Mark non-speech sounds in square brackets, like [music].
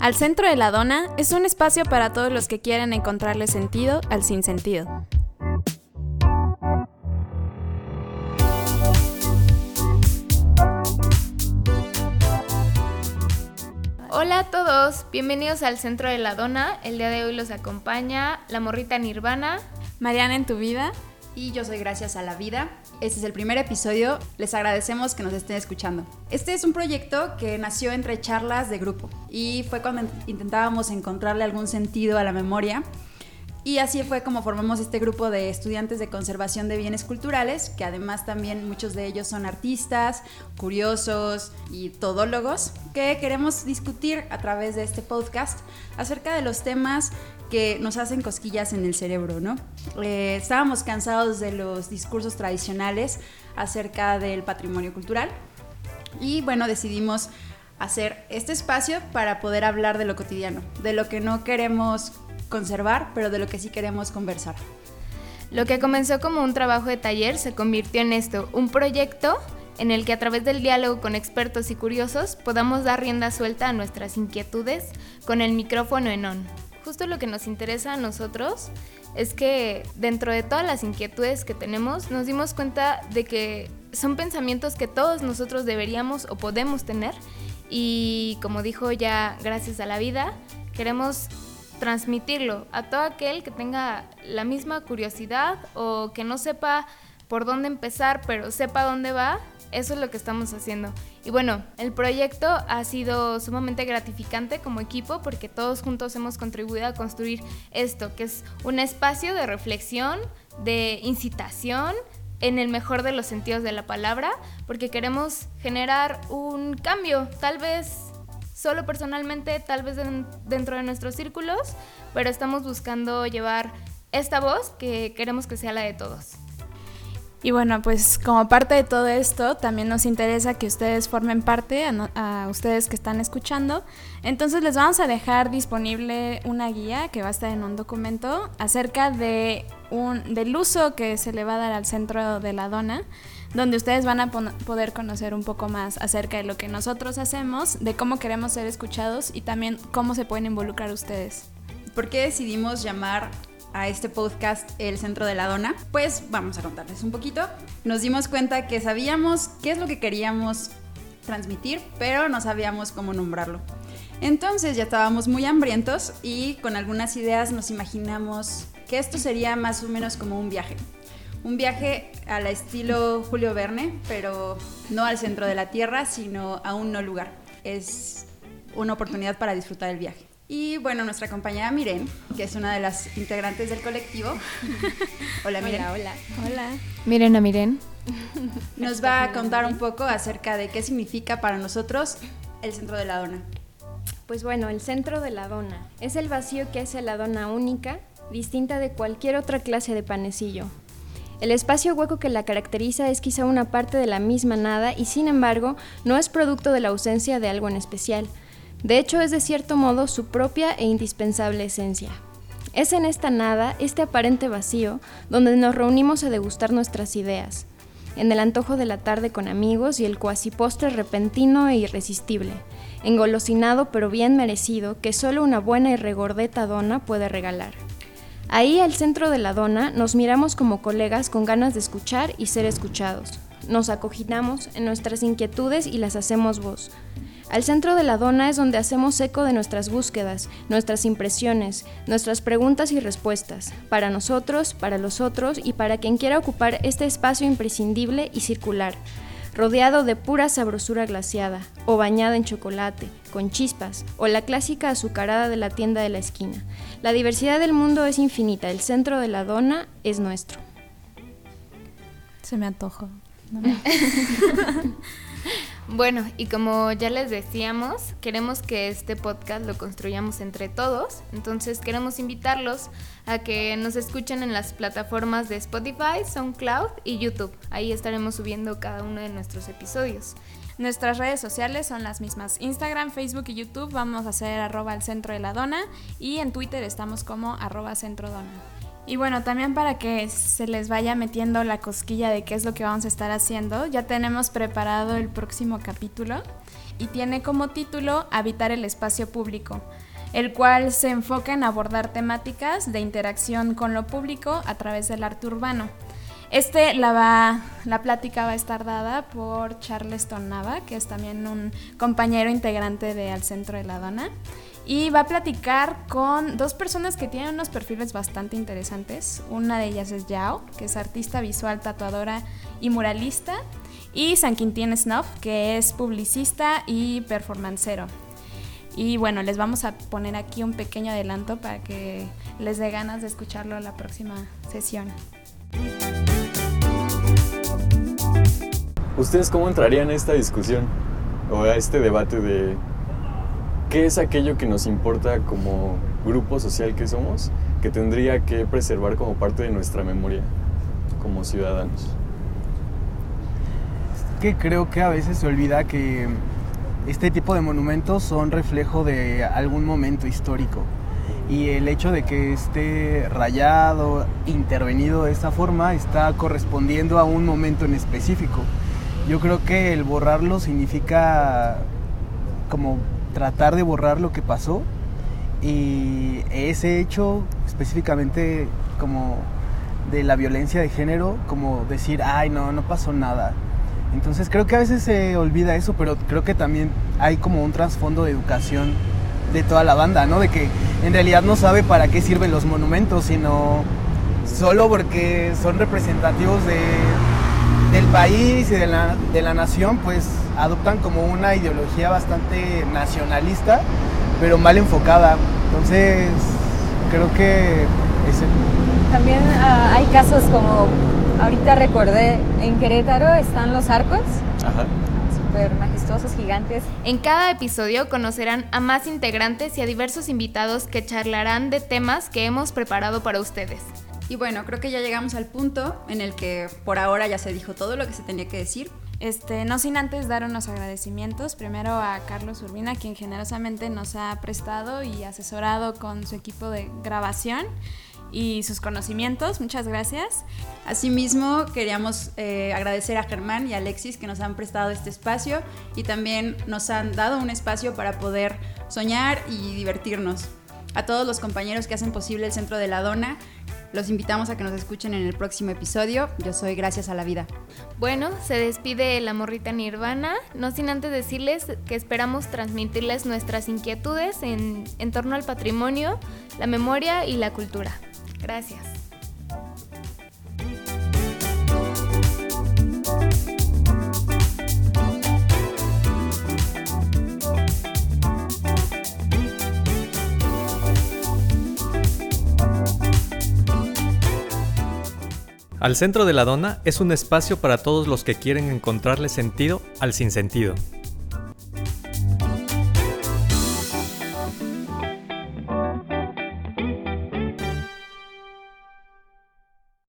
Al centro de la dona es un espacio para todos los que quieren encontrarle sentido al sinsentido. Hola a todos, bienvenidos al Centro de la Dona. El día de hoy los acompaña la morrita Nirvana. Mariana en tu vida. Y yo soy Gracias a la Vida. Este es el primer episodio. Les agradecemos que nos estén escuchando. Este es un proyecto que nació entre charlas de grupo y fue cuando intentábamos encontrarle algún sentido a la memoria. Y así fue como formamos este grupo de estudiantes de conservación de bienes culturales, que además también muchos de ellos son artistas, curiosos y todólogos, que queremos discutir a través de este podcast acerca de los temas que nos hacen cosquillas en el cerebro, ¿no? Eh, estábamos cansados de los discursos tradicionales acerca del patrimonio cultural y bueno, decidimos hacer este espacio para poder hablar de lo cotidiano, de lo que no queremos conservar, pero de lo que sí queremos conversar. Lo que comenzó como un trabajo de taller se convirtió en esto, un proyecto en el que a través del diálogo con expertos y curiosos podamos dar rienda suelta a nuestras inquietudes con el micrófono en on. Justo lo que nos interesa a nosotros es que dentro de todas las inquietudes que tenemos nos dimos cuenta de que son pensamientos que todos nosotros deberíamos o podemos tener. Y como dijo ya gracias a la vida, queremos transmitirlo a todo aquel que tenga la misma curiosidad o que no sepa por dónde empezar, pero sepa dónde va, eso es lo que estamos haciendo. Y bueno, el proyecto ha sido sumamente gratificante como equipo porque todos juntos hemos contribuido a construir esto, que es un espacio de reflexión, de incitación, en el mejor de los sentidos de la palabra, porque queremos generar un cambio, tal vez solo personalmente, tal vez dentro de nuestros círculos, pero estamos buscando llevar esta voz que queremos que sea la de todos. Y bueno, pues como parte de todo esto, también nos interesa que ustedes formen parte, a, ustedes que están escuchando. Entonces les vamos a dejar disponible una guía que va a estar en un documento acerca de un, del uso que se le va a dar al centro de la dona donde ustedes van a poder conocer un poco más acerca de lo que nosotros hacemos, de cómo queremos ser escuchados y también cómo se pueden involucrar ustedes. ¿Por qué decidimos llamar a este podcast El Centro de la Dona? Pues vamos a contarles un poquito. Nos dimos cuenta que sabíamos qué es lo que queríamos transmitir, pero no sabíamos cómo nombrarlo. Entonces ya estábamos muy hambrientos y con algunas ideas nos imaginamos que esto sería más o menos como un viaje un viaje al estilo Julio Verne, pero no al centro de la Tierra, sino a un no lugar. Es una oportunidad para disfrutar el viaje. Y bueno, nuestra compañera Miren, que es una de las integrantes del colectivo. [laughs] Hola Miren. Hola, hola. Hola. Miren a Miren. Nos va a contar un poco acerca de qué significa para nosotros el centro de la dona. Pues bueno, el centro de la dona es el vacío que hace la dona única, distinta de cualquier otra clase de panecillo, el espacio hueco que la caracteriza es quizá una parte de la misma nada y sin embargo no es producto de la ausencia de algo en especial. De hecho es de cierto modo su propia e indispensable esencia. Es en esta nada, este aparente vacío, donde nos reunimos a degustar nuestras ideas, en el antojo de la tarde con amigos y el cuasi postre repentino e irresistible, engolosinado pero bien merecido que solo una buena y regordeta dona puede regalar. Ahí al centro de la dona nos miramos como colegas con ganas de escuchar y ser escuchados. Nos acoginamos en nuestras inquietudes y las hacemos voz. Al centro de la dona es donde hacemos eco de nuestras búsquedas, nuestras impresiones, nuestras preguntas y respuestas, para nosotros, para los otros y para quien quiera ocupar este espacio imprescindible y circular, rodeado de pura sabrosura glaciada, o bañada en chocolate, con chispas, o la clásica azucarada de la tienda de la esquina. La diversidad del mundo es infinita, el centro de la dona es nuestro. Se me antojó. [laughs] Bueno, y como ya les decíamos, queremos que este podcast lo construyamos entre todos, entonces queremos invitarlos a que nos escuchen en las plataformas de Spotify, SoundCloud y YouTube. Ahí estaremos subiendo cada uno de nuestros episodios. Nuestras redes sociales son las mismas. Instagram, Facebook y YouTube vamos a hacer arroba al centro de la dona y en Twitter estamos como arroba centro dona. Y bueno, también para que se les vaya metiendo la cosquilla de qué es lo que vamos a estar haciendo, ya tenemos preparado el próximo capítulo. y tiene como título Habitar el espacio público, el cual se enfoca en abordar temáticas de interacción con lo público a través del arte urbano. Este la va, la plática va a estar dada por Charleston Nava, que es también un compañero integrante de Al Centro de la Dona. Y va a platicar con dos personas que tienen unos perfiles bastante interesantes. Una de ellas es Yao, que es artista visual, tatuadora y muralista. Y San Quintín Snuff, que es publicista y performancero. Y bueno, les vamos a poner aquí un pequeño adelanto para que les dé ganas de escucharlo la próxima sesión. ¿Ustedes cómo entrarían a esta discusión o a este debate de qué es aquello que nos importa como grupo social que somos, que tendría que preservar como parte de nuestra memoria como ciudadanos? que creo que a veces se olvida que este tipo de monumentos son reflejo de algún momento histórico y el hecho de que esté rayado, intervenido de esta forma, está correspondiendo a un momento en específico. Yo creo que el borrarlo significa como tratar de borrar lo que pasó y ese hecho específicamente como de la violencia de género, como decir, ay no, no pasó nada. Entonces creo que a veces se olvida eso, pero creo que también hay como un trasfondo de educación de toda la banda, ¿no? De que en realidad no sabe para qué sirven los monumentos, sino solo porque son representativos de, del país y de la, de la nación, pues adoptan como una ideología bastante nacionalista, pero mal enfocada. Entonces, creo que ese... También uh, hay casos como, ahorita recordé, en Querétaro están los arcos. Ajá. Super majestuosos, gigantes. En cada episodio conocerán a más integrantes y a diversos invitados que charlarán de temas que hemos preparado para ustedes. Y bueno, creo que ya llegamos al punto en el que por ahora ya se dijo todo lo que se tenía que decir. Este, no sin antes dar unos agradecimientos, primero a Carlos Urbina, quien generosamente nos ha prestado y asesorado con su equipo de grabación y sus conocimientos. Muchas gracias. Asimismo, queríamos eh, agradecer a Germán y a Alexis que nos han prestado este espacio y también nos han dado un espacio para poder soñar y divertirnos. A todos los compañeros que hacen posible el Centro de la Dona, los invitamos a que nos escuchen en el próximo episodio. Yo soy Gracias a la Vida. Bueno, se despide la morrita Nirvana, no sin antes decirles que esperamos transmitirles nuestras inquietudes en, torno al patrimonio, la memoria y la cultura. Gracias. Al centro de la dona es un espacio para todos los que quieren encontrarle sentido al sinsentido.